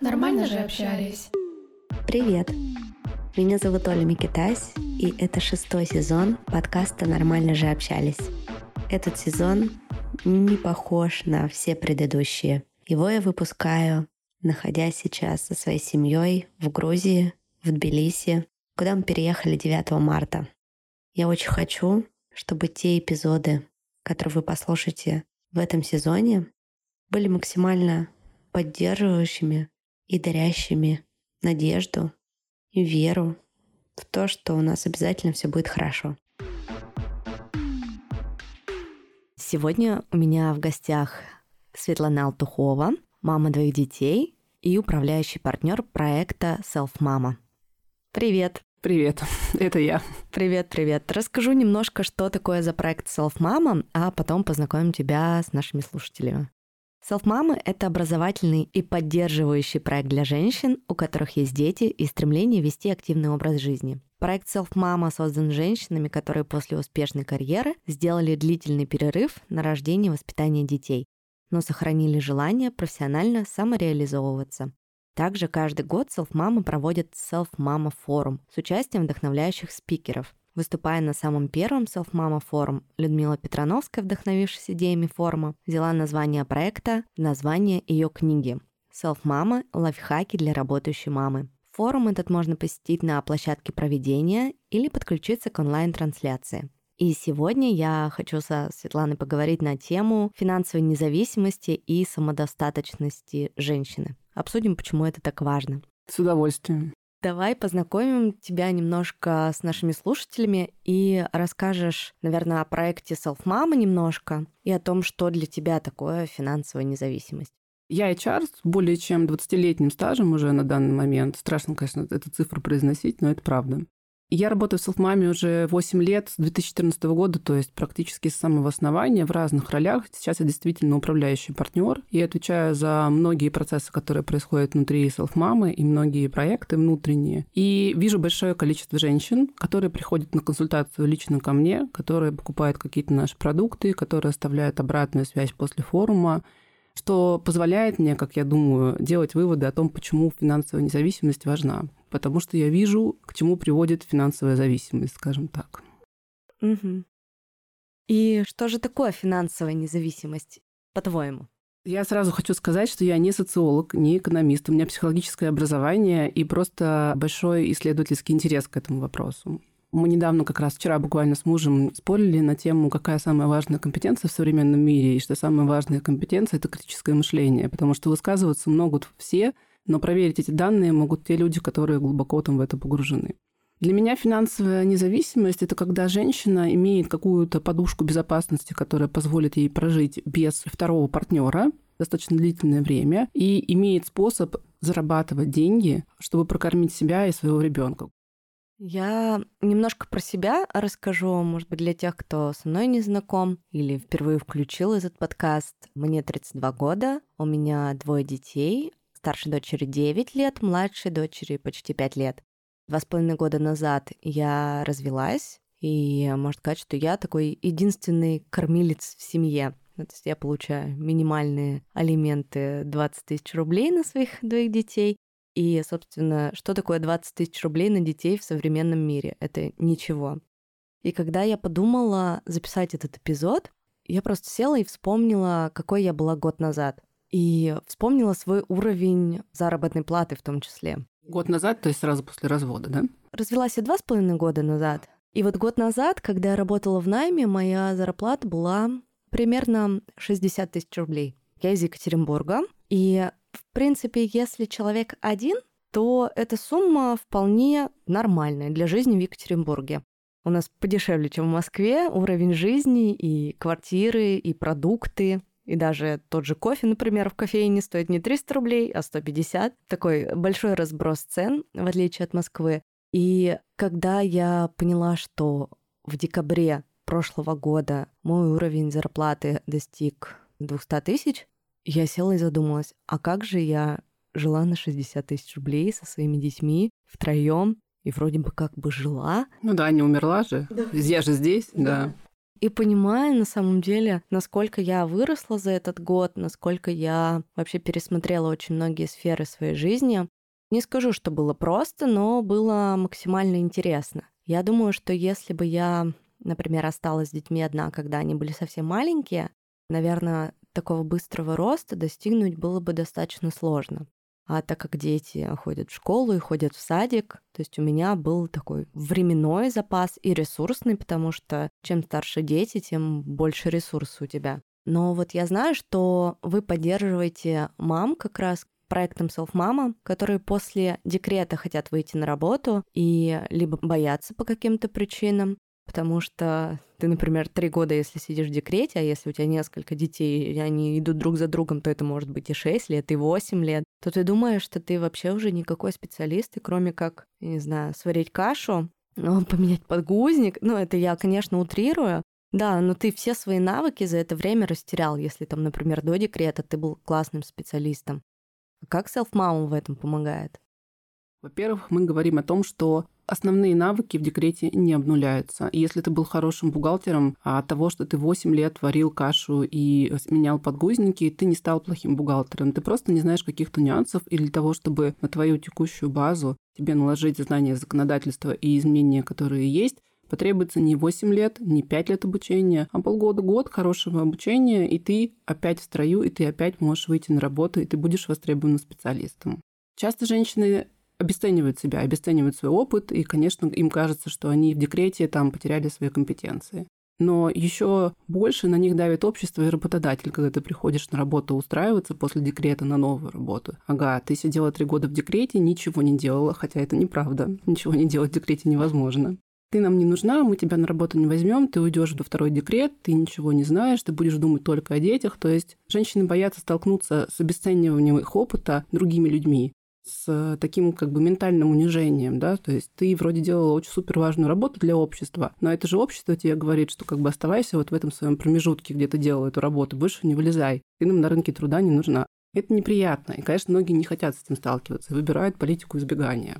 Нормально же общались. Привет! Меня зовут Оля Микитась, и это шестой сезон подкаста «Нормально же общались». Этот сезон не похож на все предыдущие. Его я выпускаю, находясь сейчас со своей семьей в Грузии, в Тбилиси, куда мы переехали 9 марта. Я очень хочу, чтобы те эпизоды, которые вы послушаете в этом сезоне, были максимально поддерживающими и дарящими надежду и веру в то, что у нас обязательно все будет хорошо. Сегодня у меня в гостях Светлана Алтухова, мама двоих детей и управляющий партнер проекта Self Mama. Привет! Привет, это я. Привет, привет. Расскажу немножко, что такое за проект Self Mama, а потом познакомим тебя с нашими слушателями. Self Mama – это образовательный и поддерживающий проект для женщин, у которых есть дети и стремление вести активный образ жизни. Проект Self Mama создан женщинами, которые после успешной карьеры сделали длительный перерыв на рождение и воспитание детей, но сохранили желание профессионально самореализовываться. Также каждый год Mama проводит Mama форум с участием вдохновляющих спикеров. Выступая на самом первом Mama форум, Людмила Петрановская, вдохновившись идеями форума, взяла название проекта название ее книги Mama – лайфхаки для работающей мамы. Форум этот можно посетить на площадке проведения или подключиться к онлайн-трансляции. И сегодня я хочу со Светланой поговорить на тему финансовой независимости и самодостаточности женщины. Обсудим, почему это так важно. С удовольствием. Давай познакомим тебя немножко с нашими слушателями и расскажешь, наверное, о проекте Self Mama немножко и о том, что для тебя такое финансовая независимость. Я HR с более чем 20-летним стажем уже на данный момент. Страшно, конечно, эту цифру произносить, но это правда. Я работаю в Селфмаме уже 8 лет, с 2014 года, то есть практически с самого основания, в разных ролях. Сейчас я действительно управляющий партнер и отвечаю за многие процессы, которые происходят внутри Селфмамы и многие проекты внутренние. И вижу большое количество женщин, которые приходят на консультацию лично ко мне, которые покупают какие-то наши продукты, которые оставляют обратную связь после форума, что позволяет мне, как я думаю, делать выводы о том, почему финансовая независимость важна. Потому что я вижу, к чему приводит финансовая зависимость, скажем так. Угу. И что же такое финансовая независимость, по-твоему? Я сразу хочу сказать, что я не социолог, не экономист. У меня психологическое образование и просто большой исследовательский интерес к этому вопросу. Мы недавно, как раз вчера буквально с мужем спорили на тему, какая самая важная компетенция в современном мире, и что самая важная компетенция – это критическое мышление, потому что высказываться могут все, но проверить эти данные могут те люди, которые глубоко там в это погружены. Для меня финансовая независимость – это когда женщина имеет какую-то подушку безопасности, которая позволит ей прожить без второго партнера достаточно длительное время и имеет способ зарабатывать деньги, чтобы прокормить себя и своего ребенка. Я немножко про себя расскажу, может быть, для тех, кто со мной не знаком или впервые включил этот подкаст. Мне 32 года, у меня двое детей, старшей дочери 9 лет, младшей дочери почти 5 лет. Два с половиной года назад я развелась, и можно сказать, что я такой единственный кормилец в семье. Ну, то есть я получаю минимальные алименты 20 тысяч рублей на своих двоих детей, и, собственно, что такое 20 тысяч рублей на детей в современном мире? Это ничего. И когда я подумала записать этот эпизод, я просто села и вспомнила, какой я была год назад. И вспомнила свой уровень заработной платы в том числе. Год назад, то есть сразу после развода, да? Развелась я два с половиной года назад. И вот год назад, когда я работала в найме, моя зарплата была примерно 60 тысяч рублей. Я из Екатеринбурга, и в принципе, если человек один, то эта сумма вполне нормальная для жизни в Екатеринбурге. У нас подешевле, чем в Москве, уровень жизни и квартиры, и продукты, и даже тот же кофе, например, в кофейне стоит не 300 рублей, а 150. Такой большой разброс цен, в отличие от Москвы. И когда я поняла, что в декабре прошлого года мой уровень зарплаты достиг 200 тысяч, я села и задумалась, а как же я жила на 60 тысяч рублей со своими детьми втроем и вроде бы как бы жила. Ну да, не умерла же. Да. Я же здесь, да. и понимаю на самом деле, насколько я выросла за этот год, насколько я вообще пересмотрела очень многие сферы своей жизни. Не скажу, что было просто, но было максимально интересно. Я думаю, что если бы я, например, осталась с детьми одна, когда они были совсем маленькие, наверное, такого быстрого роста достигнуть было бы достаточно сложно. А так как дети ходят в школу и ходят в садик, то есть у меня был такой временной запас и ресурсный, потому что чем старше дети, тем больше ресурсов у тебя. Но вот я знаю, что вы поддерживаете мам как раз проектом Self Mama, которые после декрета хотят выйти на работу и либо боятся по каким-то причинам, Потому что ты, например, три года, если сидишь в декрете, а если у тебя несколько детей, и они идут друг за другом, то это может быть и 6 лет, и 8 лет, то ты думаешь, что ты вообще уже никакой специалист, и кроме как, я не знаю, сварить кашу, ну, поменять подгузник. Ну, это я, конечно, утрирую. Да, но ты все свои навыки за это время растерял, если там, например, до декрета ты был классным специалистом. Как self-mom в этом помогает? Во-первых, мы говорим о том, что основные навыки в декрете не обнуляются. И если ты был хорошим бухгалтером, а от того, что ты 8 лет варил кашу и менял подгузники, ты не стал плохим бухгалтером. Ты просто не знаешь каких-то нюансов или для того, чтобы на твою текущую базу тебе наложить знания законодательства и изменения, которые есть, потребуется не 8 лет, не 5 лет обучения, а полгода-год хорошего обучения, и ты опять в строю, и ты опять можешь выйти на работу, и ты будешь востребованным специалистом. Часто женщины обесценивают себя, обесценивают свой опыт, и, конечно, им кажется, что они в декрете там потеряли свои компетенции. Но еще больше на них давит общество и работодатель, когда ты приходишь на работу устраиваться после декрета на новую работу. Ага, ты сидела три года в декрете, ничего не делала, хотя это неправда. Ничего не делать в декрете невозможно. Ты нам не нужна, мы тебя на работу не возьмем, ты уйдешь во второй декрет, ты ничего не знаешь, ты будешь думать только о детях. То есть женщины боятся столкнуться с обесцениванием их опыта другими людьми с таким как бы ментальным унижением, да, то есть ты вроде делала очень супер важную работу для общества, но это же общество тебе говорит, что как бы оставайся вот в этом своем промежутке, где ты делала эту работу, больше не вылезай, ты нам на рынке труда не нужна. Это неприятно, и, конечно, многие не хотят с этим сталкиваться, выбирают политику избегания.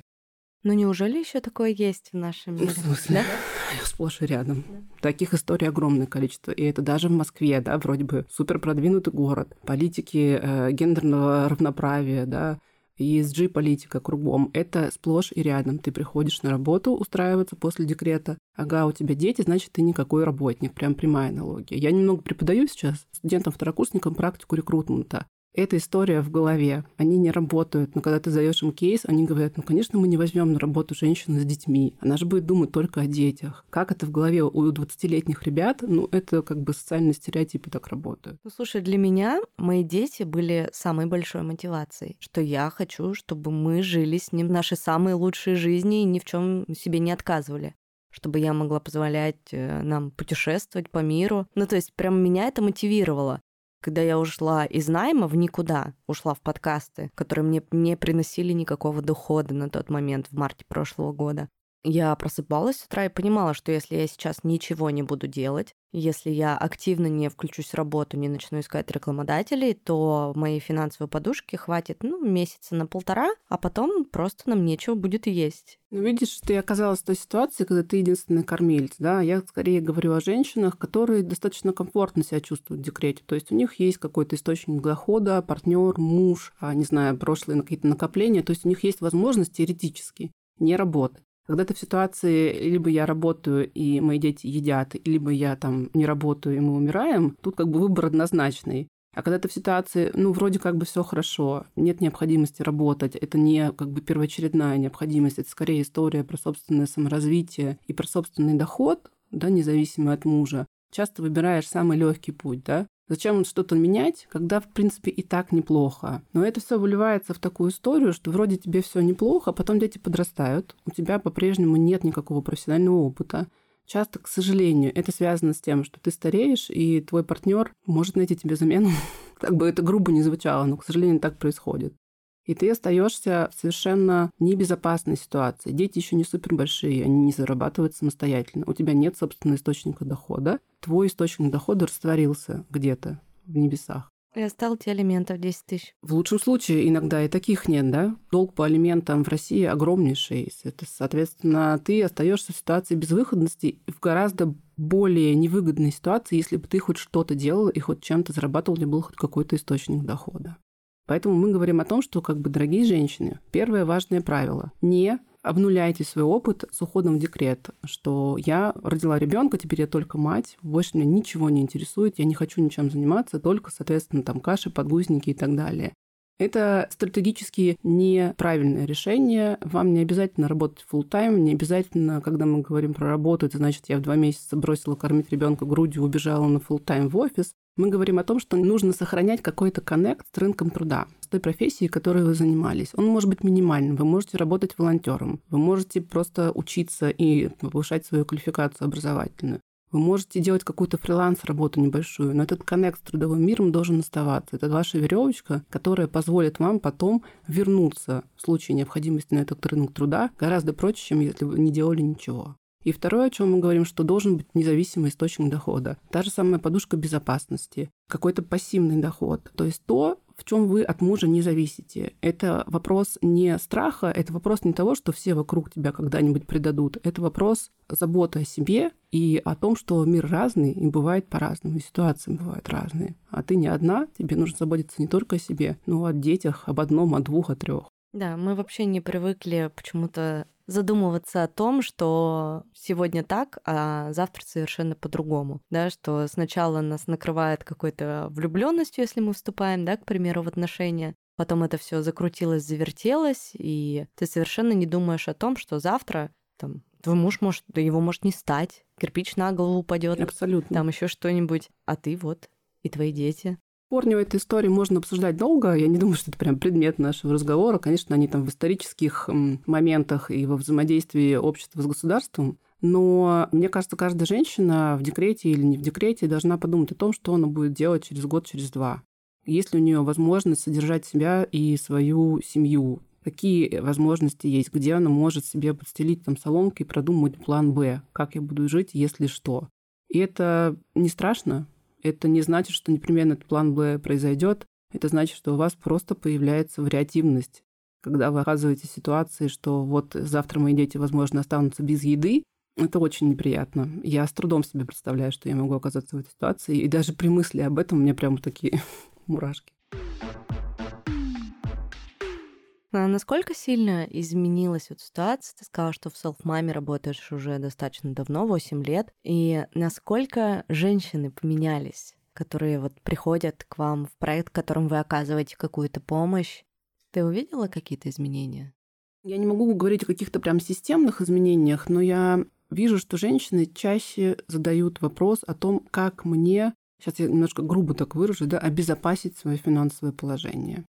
Но неужели еще такое есть в нашем мире? В смысле? Да? Сплошь и рядом. Да. Таких историй огромное количество. И это даже в Москве, да, вроде бы супер продвинутый город. Политики э, гендерного равноправия, да, ESG-политика кругом. Это сплошь и рядом. Ты приходишь на работу устраиваться после декрета. Ага, у тебя дети, значит, ты никакой работник. Прям прямая аналогия. Я немного преподаю сейчас студентам-второкурсникам практику рекрутмента эта история в голове. Они не работают. Но когда ты задаешь им кейс, они говорят, ну, конечно, мы не возьмем на работу женщину с детьми. Она же будет думать только о детях. Как это в голове у 20-летних ребят? Ну, это как бы социальные стереотипы так работают. Ну, слушай, для меня мои дети были самой большой мотивацией, что я хочу, чтобы мы жили с ним наши самые лучшие жизни и ни в чем себе не отказывали чтобы я могла позволять э, нам путешествовать по миру. Ну, то есть прям меня это мотивировало когда я ушла из найма в никуда, ушла в подкасты, которые мне не приносили никакого дохода на тот момент в марте прошлого года. Я просыпалась с утра и понимала, что если я сейчас ничего не буду делать, если я активно не включусь в работу, не начну искать рекламодателей, то моей финансовой подушки хватит, ну, месяца на полтора, а потом просто нам нечего будет есть. Ну, видишь, ты оказалась в той ситуации, когда ты единственный кормилец, да? Я скорее говорю о женщинах, которые достаточно комфортно себя чувствуют в декрете. То есть у них есть какой-то источник дохода, партнер, муж, а, не знаю, прошлые какие-то накопления. То есть у них есть возможность теоретически не работать. Когда ты в ситуации, либо я работаю, и мои дети едят, либо я там не работаю, и мы умираем, тут как бы выбор однозначный. А когда ты в ситуации, ну, вроде как бы все хорошо, нет необходимости работать, это не как бы первоочередная необходимость, это скорее история про собственное саморазвитие и про собственный доход, да, независимо от мужа, часто выбираешь самый легкий путь, да, Зачем что-то менять, когда, в принципе, и так неплохо? Но это все выливается в такую историю, что вроде тебе все неплохо, а потом дети подрастают, у тебя по-прежнему нет никакого профессионального опыта. Часто, к сожалению, это связано с тем, что ты стареешь, и твой партнер может найти тебе замену. Как бы это грубо не звучало, но, к сожалению, так происходит и ты остаешься в совершенно небезопасной ситуации. Дети еще не супер большие, они не зарабатывают самостоятельно. У тебя нет собственного источника дохода. Твой источник дохода растворился где-то в небесах. И остался алиментов 10 тысяч. В лучшем случае иногда и таких нет, да? Долг по алиментам в России огромнейший. Это, соответственно, ты остаешься в ситуации безвыходности в гораздо более невыгодной ситуации, если бы ты хоть что-то делал и хоть чем-то зарабатывал, или был хоть какой-то источник дохода. Поэтому мы говорим о том, что, как бы, дорогие женщины, первое важное правило – не обнуляйте свой опыт с уходом в декрет, что я родила ребенка, теперь я только мать, больше меня ничего не интересует, я не хочу ничем заниматься, только, соответственно, там каши, подгузники и так далее. Это стратегически неправильное решение. Вам не обязательно работать full time не обязательно, когда мы говорим про работу, это значит, я в два месяца бросила кормить ребенка грудью, убежала на full time в офис. Мы говорим о том, что нужно сохранять какой-то коннект с рынком труда, с той профессией, которой вы занимались. Он может быть минимальным. Вы можете работать волонтером, вы можете просто учиться и повышать свою квалификацию образовательную. Вы можете делать какую-то фриланс-работу небольшую, но этот коннект с трудовым миром должен оставаться. Это ваша веревочка, которая позволит вам потом вернуться в случае необходимости на этот рынок труда гораздо проще, чем если вы не делали ничего. И второе, о чем мы говорим, что должен быть независимый источник дохода. Та же самая подушка безопасности, какой-то пассивный доход. То есть то, в чем вы от мужа не зависите. Это вопрос не страха, это вопрос не того, что все вокруг тебя когда-нибудь предадут. Это вопрос заботы о себе и о том, что мир разный и бывает по-разному, и ситуации бывают разные. А ты не одна, тебе нужно заботиться не только о себе, но и о детях, об одном, о двух, о трех. Да, мы вообще не привыкли почему-то задумываться о том, что сегодня так, а завтра совершенно по-другому, да, что сначала нас накрывает какой-то влюбленностью, если мы вступаем, да, к примеру, в отношения, потом это все закрутилось, завертелось, и ты совершенно не думаешь о том, что завтра там твой муж может, да его может не стать, кирпич на голову упадет, абсолютно, там еще что-нибудь, а ты вот и твои дети. Корни у этой истории можно обсуждать долго. Я не думаю, что это прям предмет нашего разговора. Конечно, они там в исторических моментах и во взаимодействии общества с государством. Но мне кажется, каждая женщина в декрете или не в декрете должна подумать о том, что она будет делать через год, через два. Есть ли у нее возможность содержать себя и свою семью? Какие возможности есть? Где она может себе подстелить там соломки и продумать план «Б»? Как я буду жить, если что? И это не страшно, это не значит, что непременно этот план Б произойдет. Это значит, что у вас просто появляется вариативность. Когда вы оказываетесь в ситуации, что вот завтра мои дети, возможно, останутся без еды, это очень неприятно. Я с трудом себе представляю, что я могу оказаться в этой ситуации. И даже при мысли об этом у меня прямо такие мурашки. А насколько сильно изменилась вот ситуация? Ты сказала, что в селф-маме работаешь уже достаточно давно, 8 лет. И насколько женщины поменялись, которые вот приходят к вам в проект, которым вы оказываете какую-то помощь? Ты увидела какие-то изменения? Я не могу говорить о каких-то прям системных изменениях, но я вижу, что женщины чаще задают вопрос о том, как мне, сейчас я немножко грубо так выражу, да, обезопасить свое финансовое положение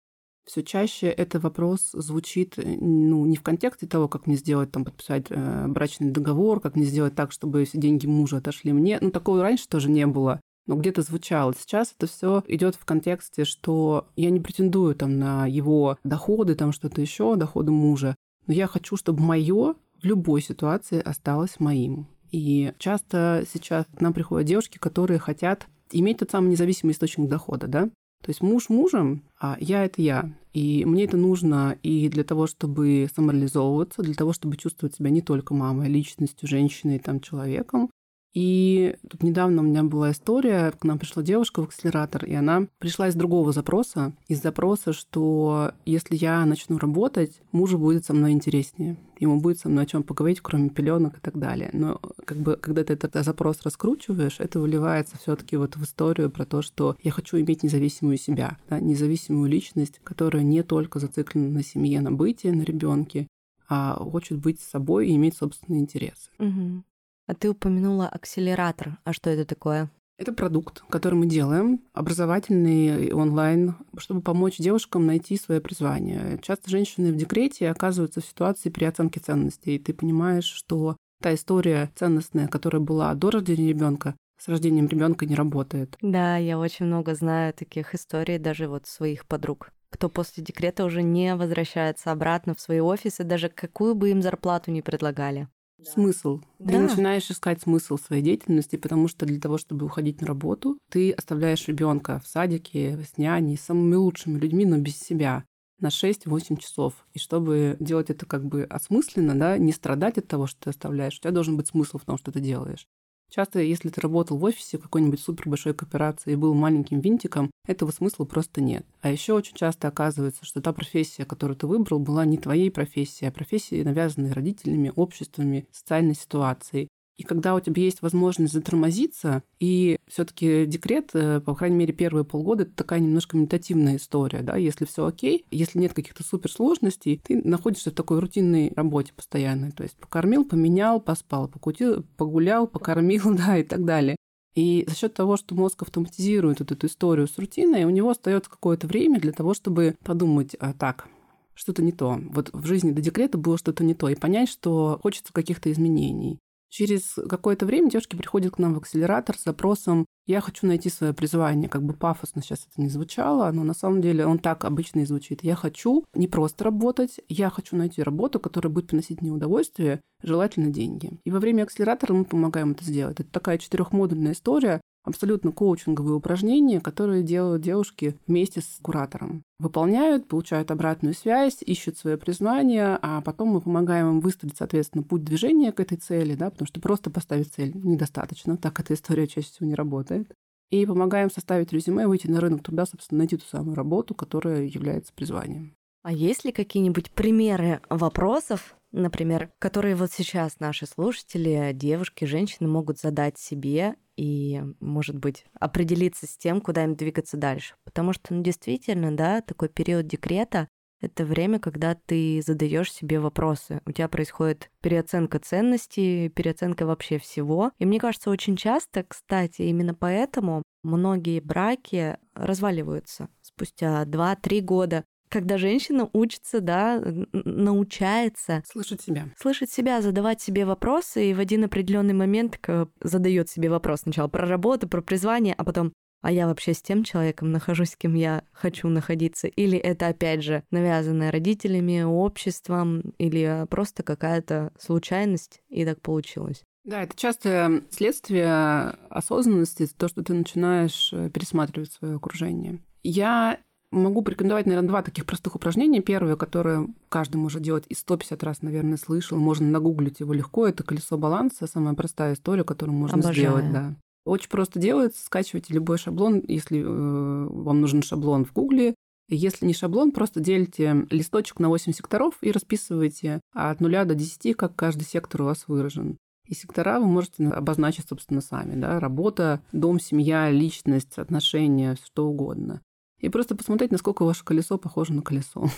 все чаще этот вопрос звучит э, ну, не в контексте того, как мне сделать, там, подписать э, брачный договор, как мне сделать так, чтобы все деньги мужа отошли мне. Ну, такого раньше тоже не было но где-то звучало. Сейчас это все идет в контексте, что я не претендую там на его доходы, там что-то еще, доходы мужа, но я хочу, чтобы мое в любой ситуации осталось моим. И часто сейчас к нам приходят девушки, которые хотят иметь тот самый независимый источник дохода, да? То есть муж мужем, а я это я. И мне это нужно и для того, чтобы самореализовываться, для того, чтобы чувствовать себя не только мамой, а личностью, женщиной, там, человеком, и тут недавно у меня была история, к нам пришла девушка в акселератор, и она пришла из другого запроса, из запроса, что если я начну работать, мужу будет со мной интереснее, ему будет со мной о чем поговорить, кроме пеленок и так далее. Но как бы, когда ты этот запрос раскручиваешь, это выливается все таки вот в историю про то, что я хочу иметь независимую себя, да, независимую личность, которая не только зациклена на семье, на бытие, на ребенке, а хочет быть собой и иметь собственные интересы. Угу. А ты упомянула акселератор. А что это такое? Это продукт, который мы делаем, образовательный онлайн, чтобы помочь девушкам найти свое призвание. Часто женщины в декрете оказываются в ситуации переоценки ценностей. И ты понимаешь, что та история ценностная, которая была до рождения ребенка, с рождением ребенка не работает. Да, я очень много знаю таких историй, даже вот своих подруг кто после декрета уже не возвращается обратно в свои офисы, даже какую бы им зарплату ни предлагали. Смысл. Да. Ты начинаешь искать смысл своей деятельности, потому что для того, чтобы уходить на работу, ты оставляешь ребенка в садике, с няней, с самыми лучшими людьми, но без себя на 6-8 часов. И чтобы делать это как бы осмысленно, да, не страдать от того, что ты оставляешь, у тебя должен быть смысл в том, что ты делаешь. Часто, если ты работал в офисе какой-нибудь супер большой кооперации и был маленьким винтиком, этого смысла просто нет. А еще очень часто оказывается, что та профессия, которую ты выбрал, была не твоей профессией, а профессией, навязанной родителями, обществами, социальной ситуацией. И когда у тебя есть возможность затормозиться, и все таки декрет, э, по крайней мере, первые полгода, это такая немножко медитативная история, да, если все окей, если нет каких-то суперсложностей, ты находишься в такой рутинной работе постоянной, то есть покормил, поменял, поспал, покутил, погулял, покормил, да, и так далее. И за счет того, что мозг автоматизирует вот эту историю с рутиной, у него остается какое-то время для того, чтобы подумать, а, так, что-то не то. Вот в жизни до декрета было что-то не то. И понять, что хочется каких-то изменений. Через какое-то время девушки приходят к нам в акселератор с запросом «я хочу найти свое призвание». Как бы пафосно сейчас это не звучало, но на самом деле он так обычно и звучит. «Я хочу не просто работать, я хочу найти работу, которая будет приносить мне удовольствие, желательно деньги». И во время акселератора мы помогаем это сделать. Это такая четырехмодульная история, абсолютно коучинговые упражнения, которые делают девушки вместе с куратором. Выполняют, получают обратную связь, ищут свое признание, а потом мы помогаем им выстроить, соответственно, путь движения к этой цели, да, потому что просто поставить цель недостаточно, так эта история чаще всего не работает. И помогаем составить резюме, выйти на рынок труда, собственно, найти ту самую работу, которая является призванием. А есть ли какие-нибудь примеры вопросов, например, которые вот сейчас наши слушатели, девушки, женщины могут задать себе и, может быть, определиться с тем, куда им двигаться дальше. Потому что, ну, действительно, да, такой период декрета — это время, когда ты задаешь себе вопросы. У тебя происходит переоценка ценностей, переоценка вообще всего. И мне кажется, очень часто, кстати, именно поэтому многие браки разваливаются спустя 2-3 года когда женщина учится, да, научается слышать себя, слышать себя, задавать себе вопросы, и в один определенный момент задает себе вопрос сначала про работу, про призвание, а потом а я вообще с тем человеком нахожусь, с кем я хочу находиться? Или это, опять же, навязанное родителями, обществом, или просто какая-то случайность, и так получилось? Да, это часто следствие осознанности, то, что ты начинаешь э, пересматривать свое окружение. Я Могу порекомендовать, наверное, два таких простых упражнения. Первое, которое каждый может делать и 150 раз, наверное, слышал, можно нагуглить его легко, это колесо баланса, самая простая история, которую можно Обожаю. сделать. Да. Очень просто делается, скачивайте любой шаблон, если э, вам нужен шаблон в Гугле. Если не шаблон, просто делите листочек на 8 секторов и расписывайте от 0 до 10, как каждый сектор у вас выражен. И сектора вы можете обозначить, собственно, сами. Да? Работа, дом, семья, личность, отношения, что угодно и просто посмотреть, насколько ваше колесо похоже на колесо.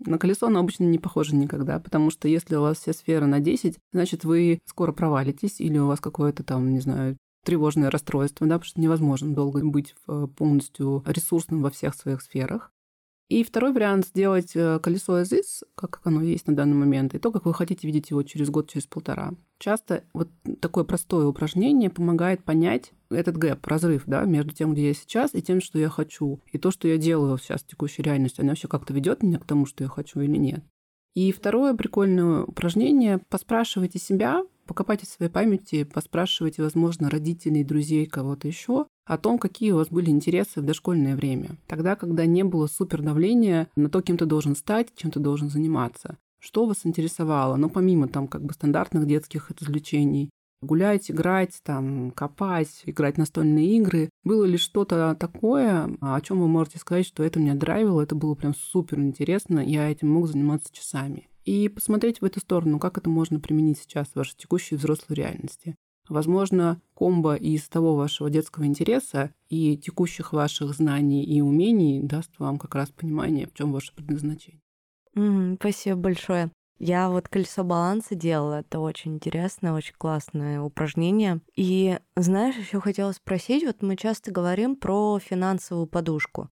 На колесо оно обычно не похоже никогда, потому что если у вас все сферы на 10, значит, вы скоро провалитесь, или у вас какое-то там, не знаю, тревожное расстройство, да, потому что невозможно долго быть полностью ресурсным во всех своих сферах. И второй вариант — сделать э, колесо is, как оно есть на данный момент, и то, как вы хотите видеть его через год, через полтора. Часто вот такое простое упражнение помогает понять этот гэп, разрыв, да, между тем, где я сейчас, и тем, что я хочу. И то, что я делаю сейчас в текущей реальности, оно вообще как-то ведет меня к тому, что я хочу или нет. И второе прикольное упражнение — поспрашивайте себя, покопайте в своей памяти, поспрашивайте, возможно, родителей, друзей, кого-то еще, о том, какие у вас были интересы в дошкольное время. Тогда, когда не было супер давления на то, кем ты должен стать, чем ты должен заниматься. Что вас интересовало? Ну, помимо там как бы стандартных детских развлечений, гулять, играть, там, копать, играть настольные игры. Было ли что-то такое, о чем вы можете сказать, что это меня драйвило, это было прям супер интересно, я этим мог заниматься часами. И посмотреть в эту сторону, как это можно применить сейчас в вашей текущей взрослой реальности. Возможно, комбо из того вашего детского интереса и текущих ваших знаний и умений даст вам как раз понимание, в чем ваше предназначение. Mm, спасибо большое. Я вот колесо баланса делала, это очень интересное, очень классное упражнение. И знаешь, еще хотела спросить, вот мы часто говорим про финансовую подушку.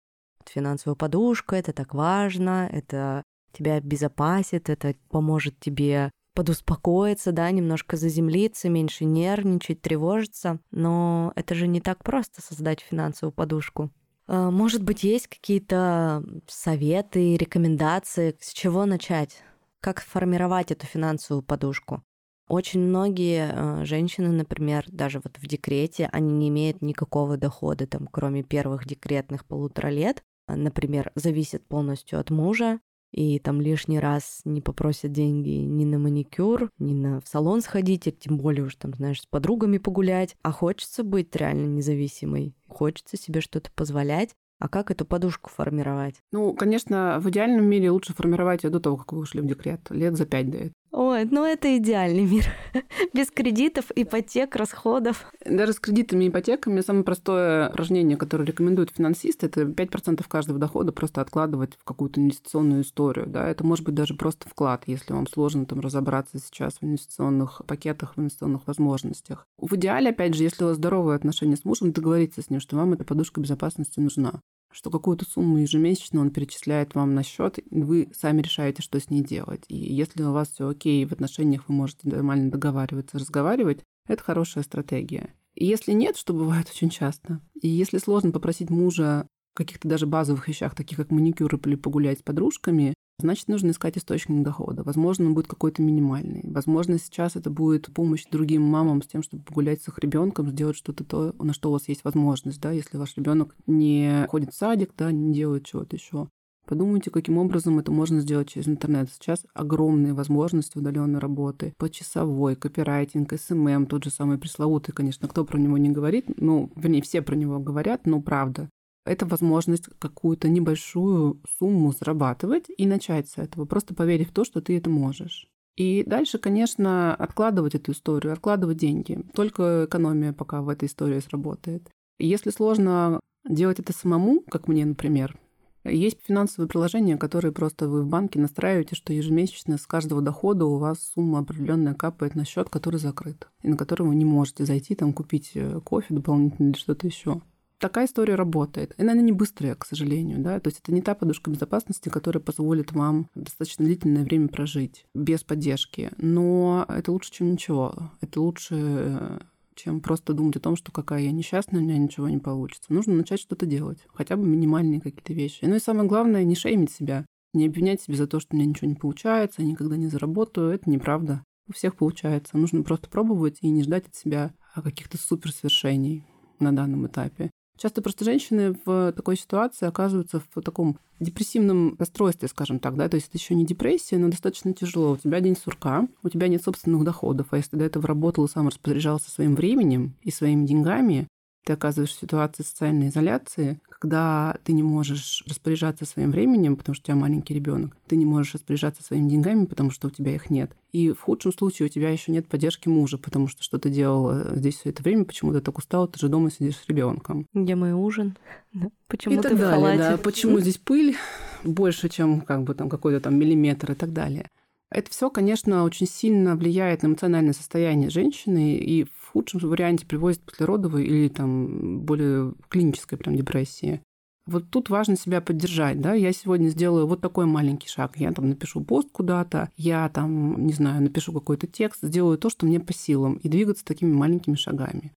Финансовая подушка, это так важно, это тебя обезопасит, это поможет тебе подуспокоиться, да, немножко заземлиться, меньше нервничать, тревожиться. Но это же не так просто создать финансовую подушку. А, может быть, есть какие-то советы, рекомендации, с чего начать? Как формировать эту финансовую подушку? Очень многие э, женщины, например, даже вот в декрете, они не имеют никакого дохода, там, кроме первых декретных полутора лет, например, зависят полностью от мужа, и там лишний раз не попросят деньги ни на маникюр, ни на в салон сходить, а тем более уж там, знаешь, с подругами погулять. А хочется быть реально независимой. Хочется себе что-то позволять. А как эту подушку формировать? Ну, конечно, в идеальном мире лучше формировать ее до того, как вы ушли в декрет, лет за пять до этого. Ой, ну это идеальный мир. Без кредитов, ипотек, расходов. Даже с кредитами и ипотеками самое простое упражнение, которое рекомендуют финансисты, это 5% каждого дохода просто откладывать в какую-то инвестиционную историю. Да? Это может быть даже просто вклад, если вам сложно там разобраться сейчас в инвестиционных пакетах, в инвестиционных возможностях. В идеале, опять же, если у вас здоровые отношения с мужем, договориться с ним, что вам эта подушка безопасности нужна что какую-то сумму ежемесячно он перечисляет вам на счет, вы сами решаете, что с ней делать. И если у вас все окей, в отношениях вы можете нормально договариваться, разговаривать, это хорошая стратегия. И если нет, что бывает очень часто, и если сложно попросить мужа каких-то даже базовых вещах, таких как маникюр или погулять с подружками, значит, нужно искать источник дохода. Возможно, он будет какой-то минимальный. Возможно, сейчас это будет помощь другим мамам с тем, чтобы погулять с их ребенком, сделать что-то то, на что у вас есть возможность, да, если ваш ребенок не ходит в садик, да, не делает чего-то еще. Подумайте, каким образом это можно сделать через интернет. Сейчас огромные возможности удаленной работы. почасовой, копирайтинг, SMM, тот же самый пресловутый, конечно, кто про него не говорит, ну, вернее, все про него говорят, но правда это возможность какую-то небольшую сумму зарабатывать и начать с этого, просто поверив в то, что ты это можешь. И дальше, конечно, откладывать эту историю, откладывать деньги. Только экономия пока в этой истории сработает. Если сложно делать это самому, как мне, например, есть финансовые приложения, которые просто вы в банке настраиваете, что ежемесячно с каждого дохода у вас сумма определенная капает на счет, который закрыт, и на который вы не можете зайти, там купить э, кофе дополнительно или что-то еще такая история работает. И она не быстрая, к сожалению, да, то есть это не та подушка безопасности, которая позволит вам достаточно длительное время прожить без поддержки. Но это лучше, чем ничего. Это лучше чем просто думать о том, что какая я несчастная, у меня ничего не получится. Нужно начать что-то делать, хотя бы минимальные какие-то вещи. Ну и самое главное, не шеймить себя, не обвинять себя за то, что у меня ничего не получается, я никогда не заработаю. Это неправда. У всех получается. Нужно просто пробовать и не ждать от себя каких-то суперсвершений на данном этапе. Часто просто женщины в такой ситуации оказываются в таком депрессивном расстройстве, скажем так, да, то есть это еще не депрессия, но достаточно тяжело. У тебя день сурка, у тебя нет собственных доходов, а если ты до этого работал и сам распоряжался своим временем и своими деньгами, ты оказываешься в ситуации социальной изоляции, когда ты не можешь распоряжаться своим временем, потому что у тебя маленький ребенок, ты не можешь распоряжаться своими деньгами, потому что у тебя их нет. И в худшем случае у тебя еще нет поддержки мужа, потому что что ты делал здесь все это время, почему ты так устал, ты же дома сидишь с ребенком. Где мой ужин? Почему и ты так в далее, халате? да. Почему здесь пыль больше, чем как бы там какой-то там миллиметр и так далее. Это все, конечно, очень сильно влияет на эмоциональное состояние женщины и в худшем варианте приводит к послеродовой или там более клинической прям депрессии. Вот тут важно себя поддержать, да, я сегодня сделаю вот такой маленький шаг, я там напишу пост куда-то, я там, не знаю, напишу какой-то текст, сделаю то, что мне по силам, и двигаться такими маленькими шагами.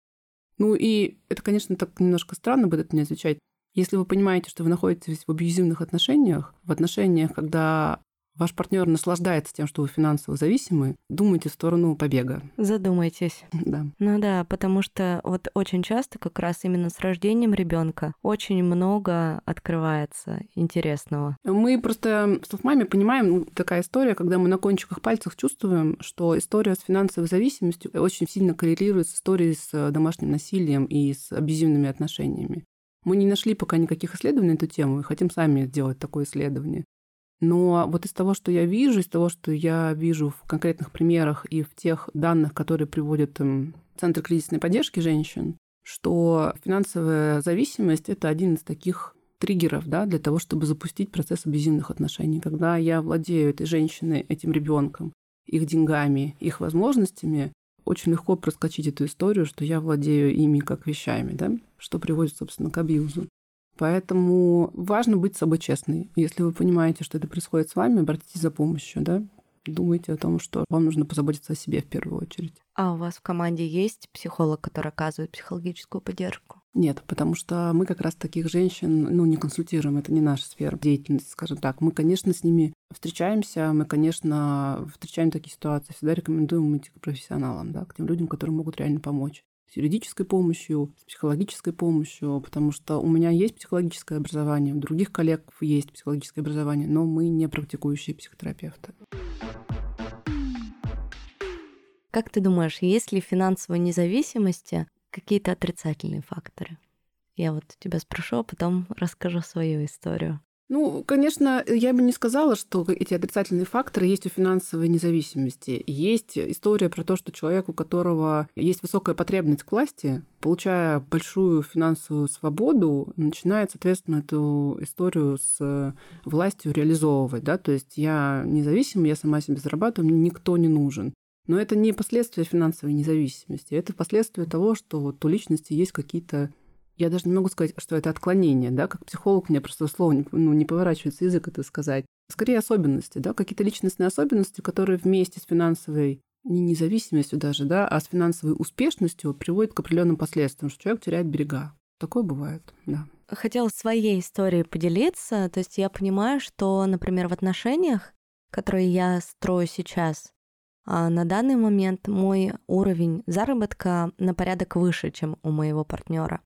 Ну и это, конечно, так немножко странно будет мне отвечать. Если вы понимаете, что вы находитесь в абьюзивных отношениях, в отношениях, когда ваш партнер наслаждается тем, что вы финансово зависимы, думайте в сторону побега. Задумайтесь. Да. Ну да, потому что вот очень часто как раз именно с рождением ребенка очень много открывается интересного. Мы просто в Софмаме понимаем ну, такая история, когда мы на кончиках пальцев чувствуем, что история с финансовой зависимостью очень сильно коррелирует с историей с домашним насилием и с абьюзивными отношениями. Мы не нашли пока никаких исследований на эту тему и хотим сами сделать такое исследование. Но вот из того, что я вижу, из того, что я вижу в конкретных примерах и в тех данных, которые приводят эм, Центр кризисной поддержки женщин, что финансовая зависимость – это один из таких триггеров да, для того, чтобы запустить процесс абьюзивных отношений. Когда я владею этой женщиной, этим ребенком, их деньгами, их возможностями, очень легко проскочить эту историю, что я владею ими как вещами, да, что приводит, собственно, к абьюзу. Поэтому важно быть с собой честной. Если вы понимаете, что это происходит с вами, обратитесь за помощью, да? Думайте о том, что вам нужно позаботиться о себе в первую очередь. А у вас в команде есть психолог, который оказывает психологическую поддержку? Нет, потому что мы как раз таких женщин, ну, не консультируем, это не наша сфера деятельности, скажем так. Мы, конечно, с ними встречаемся, мы, конечно, встречаем такие ситуации, всегда рекомендуем идти к профессионалам, да, к тем людям, которые могут реально помочь. С юридической помощью, с психологической помощью, потому что у меня есть психологическое образование, у других коллег есть психологическое образование, но мы не практикующие психотерапевты. Как ты думаешь, есть ли в финансовой независимости какие-то отрицательные факторы? Я вот тебя спрошу, а потом расскажу свою историю. Ну, конечно, я бы не сказала, что эти отрицательные факторы есть у финансовой независимости. Есть история про то, что человек, у которого есть высокая потребность к власти, получая большую финансовую свободу, начинает, соответственно, эту историю с властью реализовывать. Да? То есть я независим, я сама себе зарабатываю, мне никто не нужен. Но это не последствия финансовой независимости, это последствия того, что вот у личности есть какие-то я даже не могу сказать, что это отклонение, да, как психолог мне просто слово не, ну, не поворачивается язык это сказать. Скорее особенности, да, какие-то личностные особенности, которые вместе с финансовой не независимостью даже, да, а с финансовой успешностью приводят к определенным последствиям, что человек теряет берега. Такое бывает, да. Хотела своей историей поделиться. То есть я понимаю, что, например, в отношениях, которые я строю сейчас, а на данный момент мой уровень заработка на порядок выше, чем у моего партнера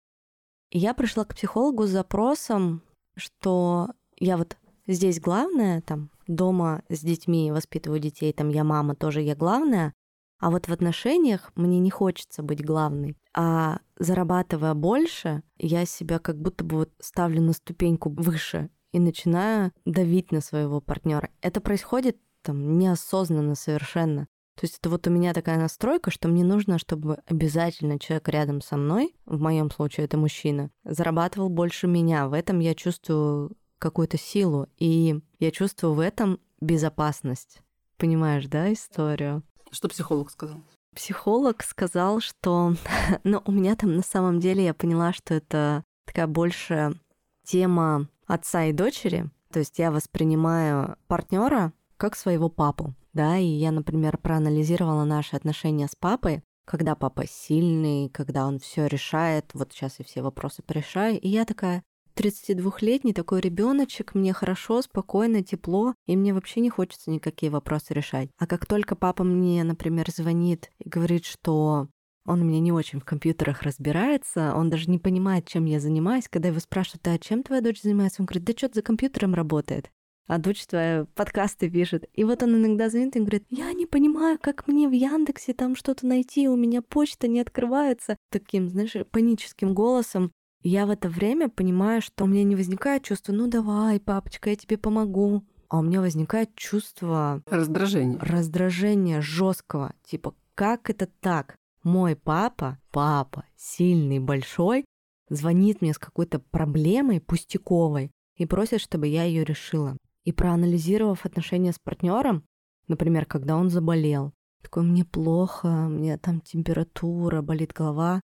я пришла к психологу с запросом, что я вот здесь главная, там, дома с детьми, воспитываю детей, там, я мама, тоже я главная, а вот в отношениях мне не хочется быть главной. А зарабатывая больше, я себя как будто бы вот ставлю на ступеньку выше и начинаю давить на своего партнера. Это происходит там неосознанно совершенно. То есть это вот у меня такая настройка, что мне нужно, чтобы обязательно человек рядом со мной, в моем случае это мужчина, зарабатывал больше меня. В этом я чувствую какую-то силу, и я чувствую в этом безопасность. Понимаешь, да, историю? Что психолог сказал? Психолог сказал, что... ну, у меня там на самом деле я поняла, что это такая больше тема отца и дочери. То есть я воспринимаю партнера как своего папу да, и я, например, проанализировала наши отношения с папой, когда папа сильный, когда он все решает, вот сейчас я все вопросы порешаю, и я такая, 32-летний такой ребеночек, мне хорошо, спокойно, тепло, и мне вообще не хочется никакие вопросы решать. А как только папа мне, например, звонит и говорит, что он у меня не очень в компьютерах разбирается, он даже не понимает, чем я занимаюсь. Когда его спрашивают, а чем твоя дочь занимается, он говорит, да что-то за компьютером работает а дочь твоя подкасты пишет. И вот он иногда звонит и говорит, я не понимаю, как мне в Яндексе там что-то найти, у меня почта не открывается. Таким, знаешь, паническим голосом. Я в это время понимаю, что у меня не возникает чувство, ну давай, папочка, я тебе помогу. А у меня возникает чувство... Раздражения. Раздражения жесткого. Типа, как это так? Мой папа, папа, сильный, большой, звонит мне с какой-то проблемой пустяковой и просит, чтобы я ее решила. И проанализировав отношения с партнером, например, когда он заболел, такой, мне плохо, мне там температура, болит голова,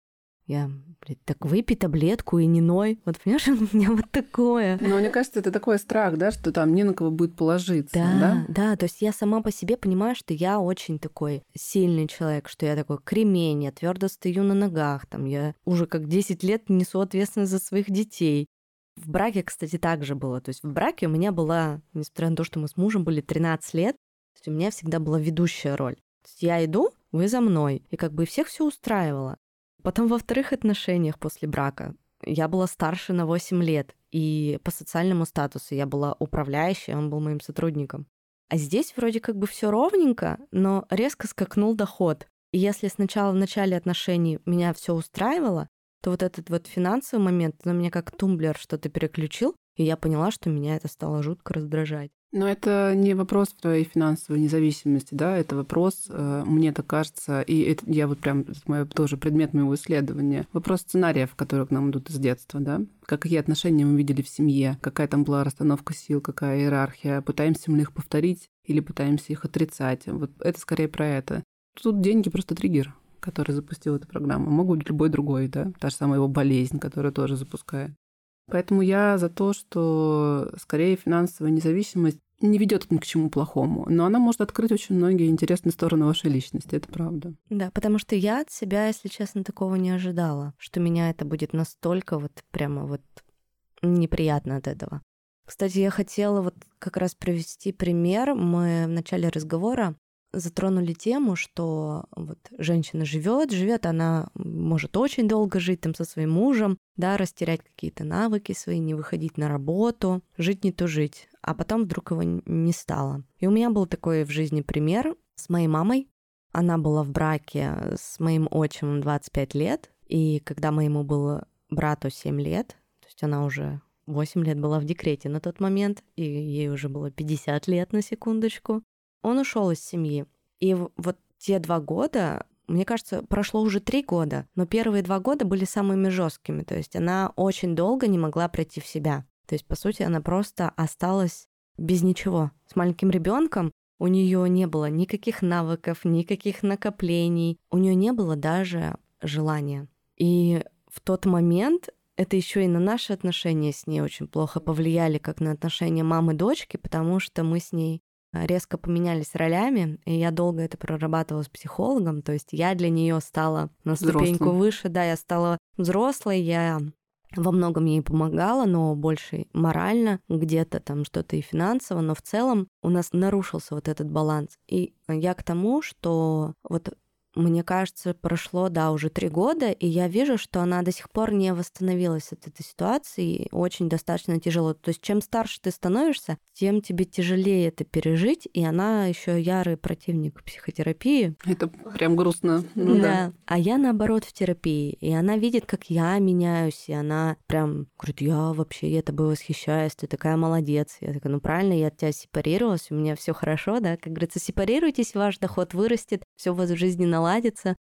я, блядь, так выпей таблетку и не ной. Вот понимаешь, у меня вот такое. Но мне кажется, это такой страх, да, что там не на кого будет положиться. Да, да, да. То есть я сама по себе понимаю, что я очень такой сильный человек, что я такой кремень, я твердо стою на ногах, там я уже как 10 лет несу ответственность за своих детей. В браке, кстати, также было. То есть в браке у меня была, несмотря на то, что мы с мужем были 13 лет, то есть у меня всегда была ведущая роль. То есть я иду, вы за мной. И как бы всех все устраивало. Потом во вторых отношениях после брака я была старше на 8 лет. И по социальному статусу я была управляющей, он был моим сотрудником. А здесь вроде как бы все ровненько, но резко скакнул доход. И если сначала в начале отношений меня все устраивало, то вот этот вот финансовый момент, на меня как тумблер что-то переключил, и я поняла, что меня это стало жутко раздражать. Но это не вопрос твоей финансовой независимости, да, это вопрос, э, мне так кажется, и это, я вот прям, это мой, тоже предмет моего исследования, вопрос сценариев, которые к нам идут из детства, да, какие отношения мы видели в семье, какая там была расстановка сил, какая иерархия, пытаемся мы их повторить или пытаемся их отрицать, вот это скорее про это. Тут деньги просто триггер который запустил эту программу, могут быть любой другой, да, та же самая его болезнь, которая тоже запускает. Поэтому я за то, что скорее финансовая независимость не ведет ни к чему плохому, но она может открыть очень многие интересные стороны вашей личности, это правда. Да, потому что я от себя, если честно, такого не ожидала, что меня это будет настолько вот прямо вот неприятно от этого. Кстати, я хотела вот как раз привести пример. Мы в начале разговора затронули тему, что вот женщина живет, живет, она может очень долго жить там со своим мужем, да, растерять какие-то навыки свои, не выходить на работу, жить не то жить, а потом вдруг его не стало. И у меня был такой в жизни пример с моей мамой. Она была в браке с моим отчимом 25 лет, и когда моему было брату 7 лет, то есть она уже 8 лет была в декрете на тот момент, и ей уже было 50 лет на секундочку, он ушел из семьи. И вот те два года, мне кажется, прошло уже три года, но первые два года были самыми жесткими. То есть она очень долго не могла прийти в себя. То есть, по сути, она просто осталась без ничего. С маленьким ребенком у нее не было никаких навыков, никаких накоплений, у нее не было даже желания. И в тот момент это еще и на наши отношения с ней очень плохо повлияли, как на отношения мамы и дочки, потому что мы с ней резко поменялись ролями, и я долго это прорабатывала с психологом, то есть я для нее стала на ступеньку Взрослым. выше, да, я стала взрослой, я во многом ей помогала, но больше морально, где-то там что-то и финансово, но в целом у нас нарушился вот этот баланс. И я к тому, что вот мне кажется, прошло, да, уже три года, и я вижу, что она до сих пор не восстановилась от этой ситуации, и очень достаточно тяжело. То есть чем старше ты становишься, тем тебе тяжелее это пережить, и она еще ярый противник психотерапии. Это прям грустно. Ну, да. да. А я наоборот в терапии, и она видит, как я меняюсь, и она прям говорит, я вообще я тобой восхищаюсь, ты такая молодец. Я такая, ну правильно, я от тебя сепарировалась, у меня все хорошо, да, как говорится, сепарируйтесь, ваш доход вырастет, все у вас в жизни наладится,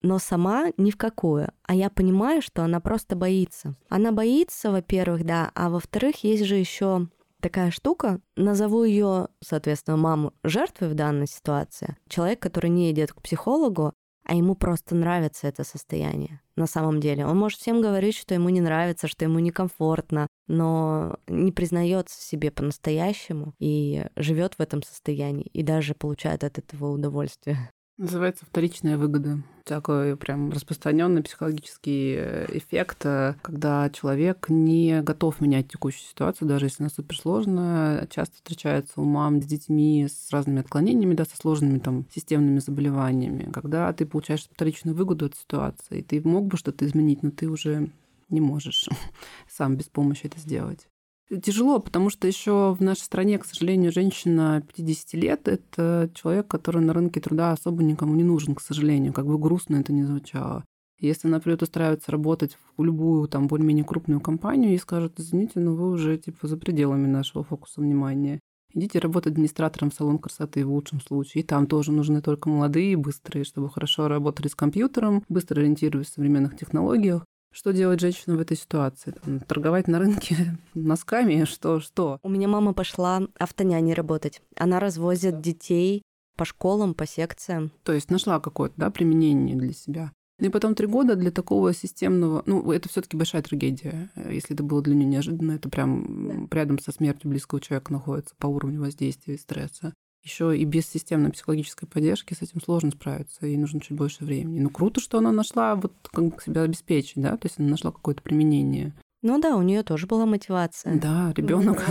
но сама ни в какую. А я понимаю, что она просто боится. Она боится, во-первых, да, а во-вторых, есть же еще такая штука, назову ее, соответственно, маму жертвой в данной ситуации. Человек, который не идет к психологу, а ему просто нравится это состояние на самом деле. Он может всем говорить, что ему не нравится, что ему некомфортно, но не признается себе по-настоящему и живет в этом состоянии и даже получает от этого удовольствие. Называется вторичная выгода. Такой прям распространенный психологический э, эффект, э, когда человек не готов менять текущую ситуацию, даже если она суперсложная. Часто встречается у мам с детьми с разными отклонениями, да, со сложными там системными заболеваниями, когда ты получаешь вторичную выгоду от ситуации. Ты мог бы что-то изменить, но ты уже не можешь сам без помощи это сделать. Тяжело, потому что еще в нашей стране, к сожалению, женщина 50 лет – это человек, который на рынке труда особо никому не нужен, к сожалению, как бы грустно это ни звучало. Если она придет устраиваться работать в любую там более-менее крупную компанию и скажет, извините, но вы уже типа за пределами нашего фокуса внимания. Идите работать администратором в салон красоты в лучшем случае. И там тоже нужны только молодые быстрые, чтобы хорошо работали с компьютером, быстро ориентировались в современных технологиях. Что делать женщина в этой ситуации? Там, торговать на рынке носками? Что? Что? У меня мама пошла автоняней работать. Она развозит детей по школам, по секциям. То есть нашла какое-то да, применение для себя. Ну и потом три года для такого системного... Ну, это все таки большая трагедия. Если это было для нее неожиданно, это прям да. рядом со смертью близкого человека находится по уровню воздействия и стресса еще и без системной психологической поддержки с этим сложно справиться, и нужно чуть больше времени. Ну, круто, что она нашла вот как себя обеспечить, да, то есть она нашла какое-то применение. Ну да, у нее тоже была мотивация. Да, ребенок.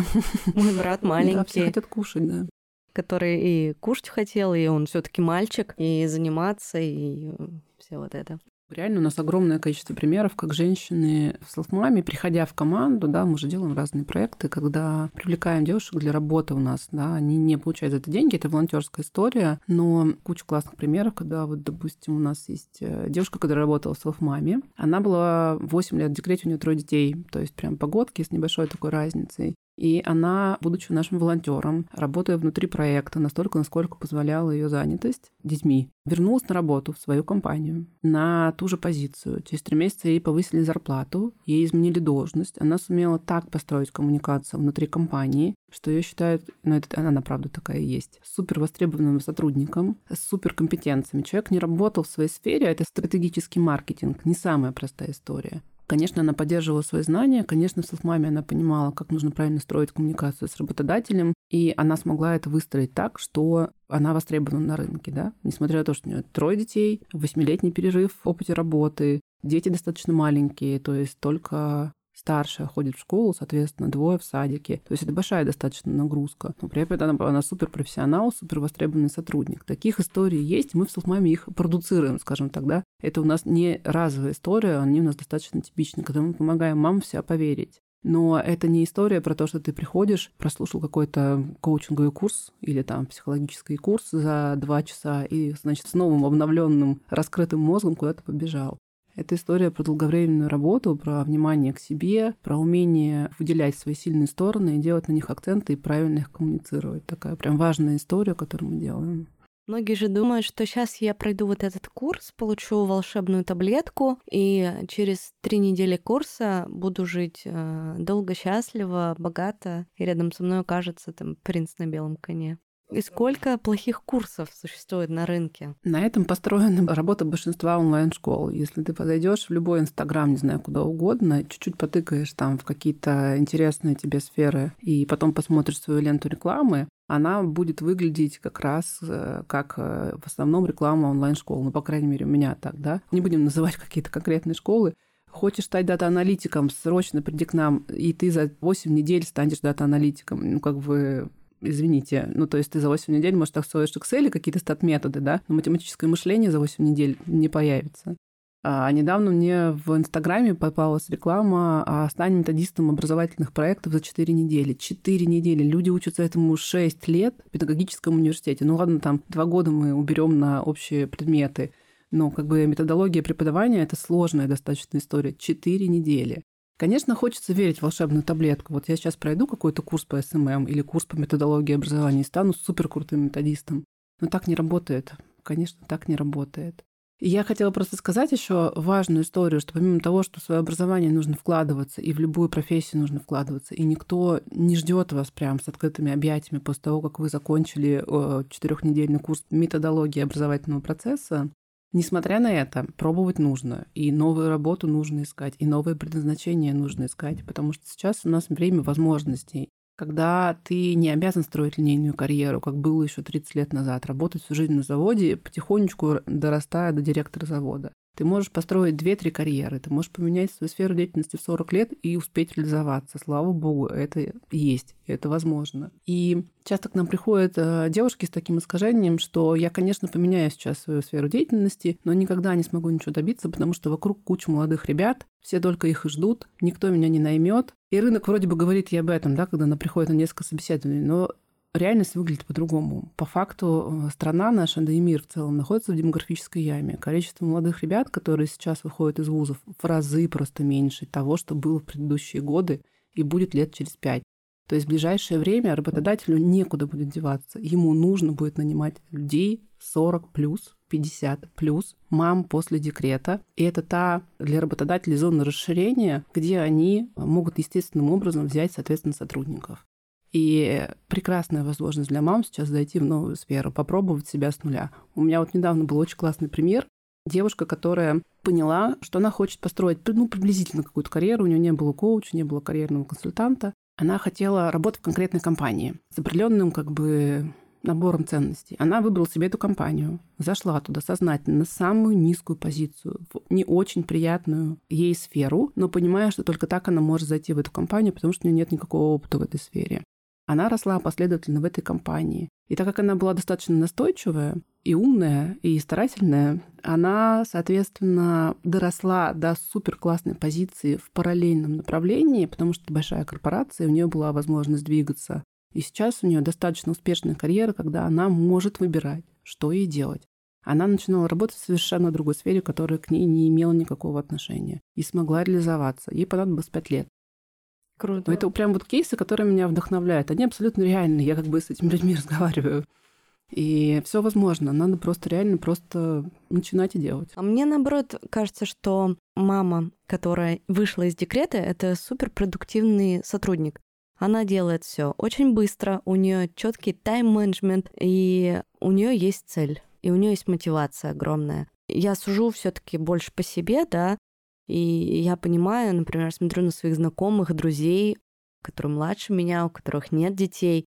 Мой брат маленький. Да, все хотят кушать, да. Который и кушать хотел, и он все-таки мальчик, и заниматься, и все вот это. Реально у нас огромное количество примеров, как женщины в селфмаме, приходя в команду, да, мы же делаем разные проекты, когда привлекаем девушек для работы у нас, да, они не получают за это деньги, это волонтерская история, но куча классных примеров, когда вот, допустим, у нас есть э, девушка, которая работала в селфмаме, она была 8 лет в декрете, у нее трое детей, то есть прям погодки с небольшой такой разницей. И она, будучи нашим волонтером, работая внутри проекта настолько, насколько позволяла ее занятость детьми, вернулась на работу в свою компанию на ту же позицию. Через три месяца ей повысили зарплату, ей изменили должность. Она сумела так построить коммуникацию внутри компании, что ее считают, ну это она, правда такая и есть, супер востребованным сотрудником, с супер компетенциями. Человек не работал в своей сфере, а это стратегический маркетинг, не самая простая история. Конечно, она поддерживала свои знания, конечно, в селфмаме она понимала, как нужно правильно строить коммуникацию с работодателем, и она смогла это выстроить так, что она востребована на рынке, да, несмотря на то, что у нее трое детей, восьмилетний перерыв в опыте работы, дети достаточно маленькие, то есть только Старшая ходит в школу, соответственно, двое в садике. То есть это большая достаточно нагрузка. Но при этом она, она супер профессионал, супер востребованный сотрудник. Таких историй есть, мы в Селфмаме их продуцируем, скажем так, да. Это у нас не разовая история, они у нас достаточно типичны, когда мы помогаем мамам в поверить. Но это не история про то, что ты приходишь, прослушал какой-то коучинговый курс или там психологический курс за два часа и, значит, с новым обновленным раскрытым мозгом куда-то побежал. Это история про долговременную работу, про внимание к себе, про умение выделять свои сильные стороны и делать на них акценты и правильно их коммуницировать. Такая прям важная история, которую мы делаем. Многие же думают, что сейчас я пройду вот этот курс, получу волшебную таблетку, и через три недели курса буду жить э, долго, счастливо, богато, и рядом со мной окажется там принц на белом коне. И сколько плохих курсов существует на рынке? На этом построена работа большинства онлайн-школ. Если ты подойдешь в любой инстаграм, не знаю, куда угодно, чуть-чуть потыкаешь там в какие-то интересные тебе сферы, и потом посмотришь свою ленту рекламы, она будет выглядеть как раз э, как э, в основном реклама онлайн-школ. Ну, по крайней мере, у меня так, да. Не будем называть какие-то конкретные школы. Хочешь стать дата-аналитиком, срочно приди к нам, и ты за 8 недель станешь дата-аналитиком. Ну, как бы извините, ну, то есть ты за 8 недель, может, освоишь Excel какие-то стат-методы, да, но математическое мышление за 8 недель не появится. А недавно мне в Инстаграме попалась реклама о стане методистом образовательных проектов за 4 недели. 4 недели. Люди учатся этому 6 лет в педагогическом университете. Ну ладно, там 2 года мы уберем на общие предметы. Но как бы методология преподавания – это сложная достаточно история. 4 недели. Конечно, хочется верить в волшебную таблетку. Вот я сейчас пройду какой-то курс по SMM или курс по методологии образования и стану суперкрутым методистом. Но так не работает. Конечно, так не работает. И я хотела просто сказать еще важную историю, что помимо того, что в свое образование нужно вкладываться, и в любую профессию нужно вкладываться, и никто не ждет вас прям с открытыми объятиями после того, как вы закончили э, четырехнедельный курс методологии образовательного процесса, Несмотря на это, пробовать нужно, и новую работу нужно искать, и новое предназначение нужно искать, потому что сейчас у нас время возможностей когда ты не обязан строить линейную карьеру, как было еще 30 лет назад, работать всю жизнь на заводе, потихонечку дорастая до директора завода. Ты можешь построить 2-3 карьеры, ты можешь поменять свою сферу деятельности в 40 лет и успеть реализоваться. Слава богу, это есть, это возможно. И часто к нам приходят э, девушки с таким искажением, что я, конечно, поменяю сейчас свою сферу деятельности, но никогда не смогу ничего добиться, потому что вокруг куча молодых ребят, все только их и ждут, никто меня не наймет. И рынок вроде бы говорит и об этом, да, когда она приходит на несколько собеседований, но реальность выглядит по-другому. По факту э, страна наша, да и мир в целом, находится в демографической яме. Количество молодых ребят, которые сейчас выходят из вузов, в разы просто меньше того, что было в предыдущие годы и будет лет через пять. То есть в ближайшее время работодателю некуда будет деваться. Ему нужно будет нанимать людей 40 плюс, 50 плюс, мам после декрета. И это та для работодателей зона расширения, где они могут естественным образом взять, соответственно, сотрудников. И прекрасная возможность для мам сейчас зайти в новую сферу, попробовать себя с нуля. У меня вот недавно был очень классный пример. Девушка, которая поняла, что она хочет построить ну, приблизительно какую-то карьеру, у нее не было коуча, не было карьерного консультанта. Она хотела работать в конкретной компании с определенным как бы набором ценностей. Она выбрала себе эту компанию, зашла туда сознательно на самую низкую позицию, в не очень приятную ей сферу, но понимая, что только так она может зайти в эту компанию, потому что у нее нет никакого опыта в этой сфере. Она росла последовательно в этой компании. И так как она была достаточно настойчивая и умная, и старательная, она, соответственно, доросла до супер классной позиции в параллельном направлении, потому что большая корпорация, у нее была возможность двигаться. И сейчас у нее достаточно успешная карьера, когда она может выбирать, что ей делать. Она начинала работать в совершенно другой сфере, которая к ней не имела никакого отношения. И смогла реализоваться. Ей понадобилось пять лет. Круто. Это прям вот кейсы, которые меня вдохновляют. Они абсолютно реальные. Я как бы с этими людьми разговариваю. И все возможно. Надо просто реально просто начинать и делать. А мне наоборот кажется, что мама, которая вышла из декрета, это суперпродуктивный сотрудник. Она делает все очень быстро, у нее четкий тайм-менеджмент, и у нее есть цель, и у нее есть мотивация огромная. Я сужу все-таки больше по себе, да, и я понимаю, например, смотрю на своих знакомых, друзей, которые младше меня, у которых нет детей.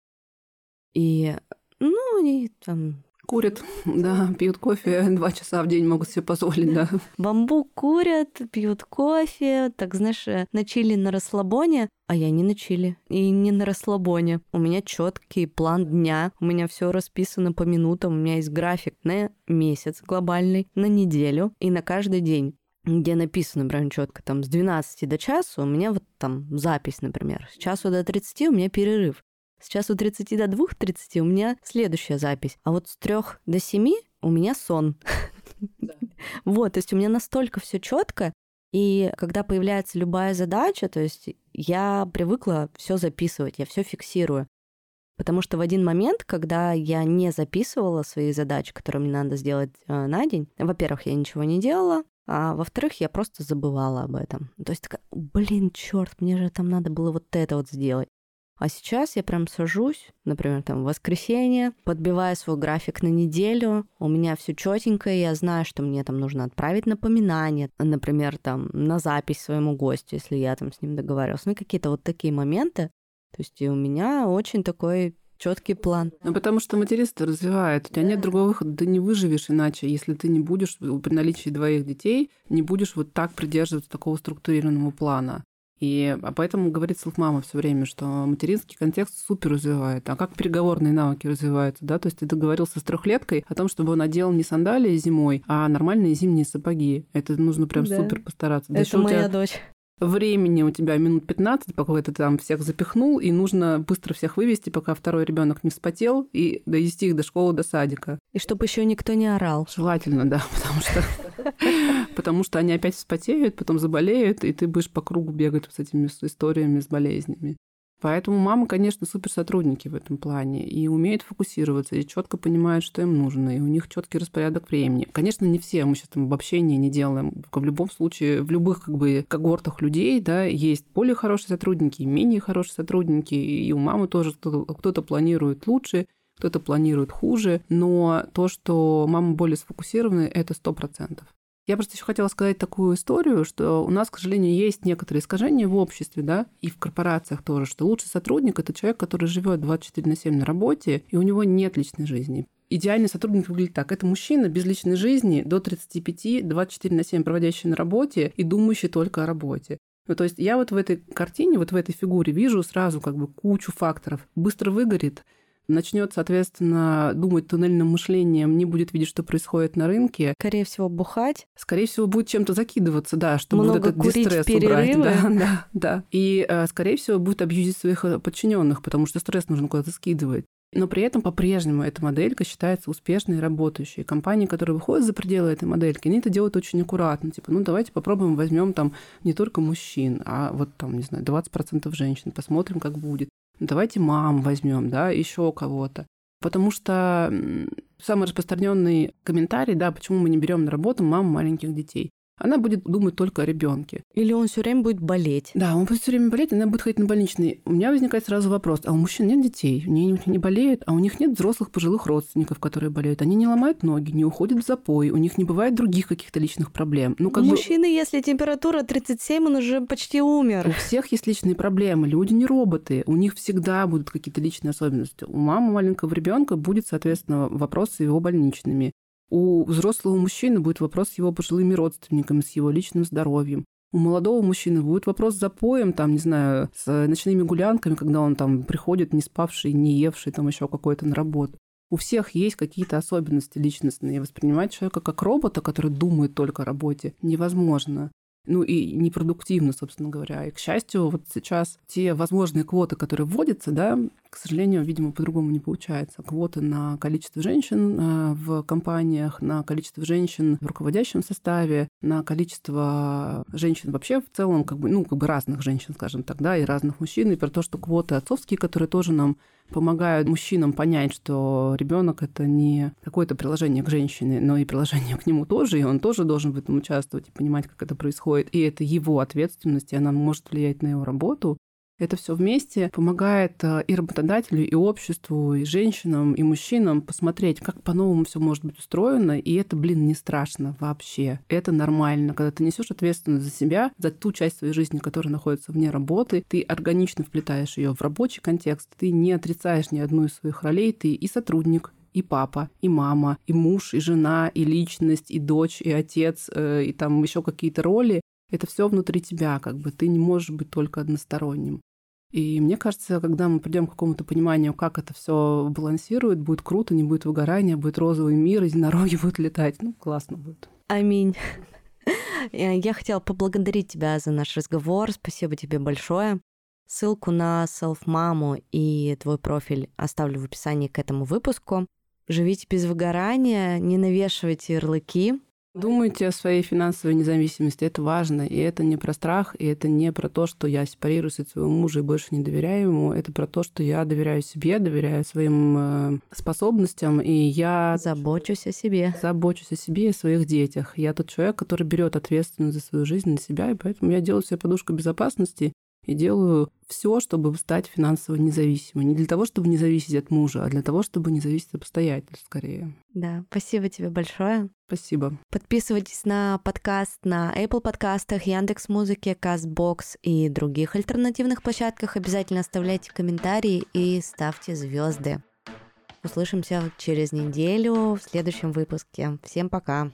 И, ну, они там курят, да, пьют кофе, два часа в день могут себе позволить, да. Бамбук курят, пьют кофе, так, знаешь, на чили на расслабоне, а я не на чили и не на расслабоне. У меня четкий план дня, у меня все расписано по минутам, у меня есть график на месяц глобальный, на неделю и на каждый день где написано прям четко, там, с 12 до часу у меня вот там запись, например. С часу до 30 у меня перерыв. С часу 30 до 2.30 у меня следующая запись. А вот с 3 до 7 у меня сон. Вот, то есть у меня настолько все четко, и когда появляется любая задача, то есть я привыкла все записывать, я все фиксирую. Потому что в один момент, когда я не записывала свои задачи, которые мне надо сделать э, на день, во-первых, я ничего не делала, а во-вторых, я просто забывала об этом. То есть такая, блин, черт, мне же там надо было вот это вот сделать. А сейчас я прям сажусь, например, там в воскресенье, подбиваю свой график на неделю, у меня все четенько, я знаю, что мне там нужно отправить напоминание, например, там на запись своему гостю, если я там с ним договаривалась. Ну, какие-то вот такие моменты. То есть и у меня очень такой четкий план. Ну, потому что материнство развивает. У тебя нет другого выхода. Ты не выживешь иначе, если ты не будешь при наличии двоих детей, не будешь вот так придерживаться такого структурированного плана. И а поэтому говорит мама все время, что материнский контекст супер развивает. А как переговорные навыки развиваются, да? То есть ты договорился с трехлеткой о том, чтобы он одел не сандалии зимой, а нормальные зимние сапоги. Это нужно прям да. супер постараться. Это моя тебя... дочь времени у тебя минут 15, пока ты там всех запихнул, и нужно быстро всех вывести, пока второй ребенок не вспотел, и довести их до школы, до садика. И чтобы еще никто не орал. Желательно, да, потому что, потому что они опять вспотеют, потом заболеют, и ты будешь по кругу бегать с этими историями, с болезнями. Поэтому мамы, конечно, супер сотрудники в этом плане и умеют фокусироваться, и четко понимают, что им нужно, и у них четкий распорядок времени. Конечно, не все, мы сейчас там обобщения не делаем. В любом случае, в любых как бы когортах людей, да, есть более хорошие сотрудники, менее хорошие сотрудники, и у мамы тоже кто-то, планирует лучше, кто-то планирует хуже, но то, что мама более сфокусированы, это сто процентов. Я просто еще хотела сказать такую историю, что у нас, к сожалению, есть некоторые искажения в обществе, да, и в корпорациях тоже, что лучший сотрудник – это человек, который живет 24 на 7 на работе, и у него нет личной жизни. Идеальный сотрудник выглядит так. Это мужчина без личной жизни до 35, 24 на 7 проводящий на работе и думающий только о работе. Ну, то есть я вот в этой картине, вот в этой фигуре вижу сразу как бы кучу факторов. Быстро выгорит, начнет, соответственно, думать туннельным мышлением, не будет видеть, что происходит на рынке. Скорее всего, бухать. Скорее всего, будет чем-то закидываться, да, чтобы Много вот этот курить дистресс перерывы. убрать. Да, да, да. И, э, скорее всего, будет абьюзить своих э, подчиненных, потому что стресс нужно куда-то скидывать. Но при этом по-прежнему эта моделька считается успешной и работающей. Компании, которые выходят за пределы этой модельки, они это делают очень аккуратно. Типа, ну давайте попробуем, возьмем там не только мужчин, а вот там, не знаю, 20% женщин, посмотрим, как будет давайте мам возьмем, да, еще кого-то. Потому что самый распространенный комментарий, да, почему мы не берем на работу мам маленьких детей она будет думать только о ребенке. Или он все время будет болеть. Да, он будет все время болеть, она будет ходить на больничный. У меня возникает сразу вопрос: а у мужчин нет детей, они не болеют, а у них нет взрослых пожилых родственников, которые болеют. Они не ломают ноги, не уходят в запой, у них не бывает других каких-то личных проблем. Ну, как у бы... мужчины, если температура 37, он уже почти умер. У всех есть личные проблемы. Люди не роботы, у них всегда будут какие-то личные особенности. У мамы маленького ребенка будет, соответственно, вопрос с его больничными. У взрослого мужчины будет вопрос с его пожилыми родственниками, с его личным здоровьем. У молодого мужчины будет вопрос с запоем, там, не знаю, с ночными гулянками, когда он там приходит не спавший, не евший, там еще какой-то на работу. У всех есть какие-то особенности личностные. Воспринимать человека как робота, который думает только о работе, невозможно ну и непродуктивно, собственно говоря. И, к счастью, вот сейчас те возможные квоты, которые вводятся, да, к сожалению, видимо, по-другому не получается. Квоты на количество женщин э, в компаниях, на количество женщин в руководящем составе, на количество женщин вообще в целом, как бы, ну, как бы разных женщин, скажем так, да, и разных мужчин, и про то, что квоты отцовские, которые тоже нам помогают мужчинам понять, что ребенок это не какое-то приложение к женщине, но и приложение к нему тоже, и он тоже должен в этом участвовать и понимать, как это происходит. И это его ответственность, и она может влиять на его работу. Это все вместе помогает э, и работодателю, и обществу, и женщинам, и мужчинам посмотреть, как по-новому все может быть устроено, и это, блин, не страшно вообще. Это нормально. Когда ты несешь ответственность за себя, за ту часть своей жизни, которая находится вне работы, ты органично вплетаешь ее в рабочий контекст, ты не отрицаешь ни одну из своих ролей, ты и сотрудник, и папа, и мама, и муж, и жена, и личность, и дочь, и отец, э, и там еще какие-то роли. Это все внутри тебя, как бы ты не можешь быть только односторонним. И мне кажется, когда мы придем к какому-то пониманию, как это все балансирует, будет круто, не будет выгорания, будет розовый мир, единороги будут летать. Ну, классно будет. Аминь. Я хотела поблагодарить тебя за наш разговор. Спасибо тебе большое. Ссылку на селф-маму и твой профиль оставлю в описании к этому выпуску. Живите без выгорания, не навешивайте ярлыки, Думайте о своей финансовой независимости, это важно, и это не про страх, и это не про то, что я сепарируюсь от своего мужа и больше не доверяю ему, это про то, что я доверяю себе, доверяю своим э, способностям, и я... Забочусь о себе. Забочусь о себе и о своих детях. Я тот человек, который берет ответственность за свою жизнь на себя, и поэтому я делаю себе подушку безопасности, и делаю все, чтобы стать финансово независимой. Не для того, чтобы не зависеть от мужа, а для того, чтобы не зависеть от обстоятельств скорее. Да, спасибо тебе большое. Спасибо. Подписывайтесь на подкаст на Apple подкастах, Яндекс Музыке, Castbox и других альтернативных площадках. Обязательно оставляйте комментарии и ставьте звезды. Услышимся через неделю в следующем выпуске. Всем пока.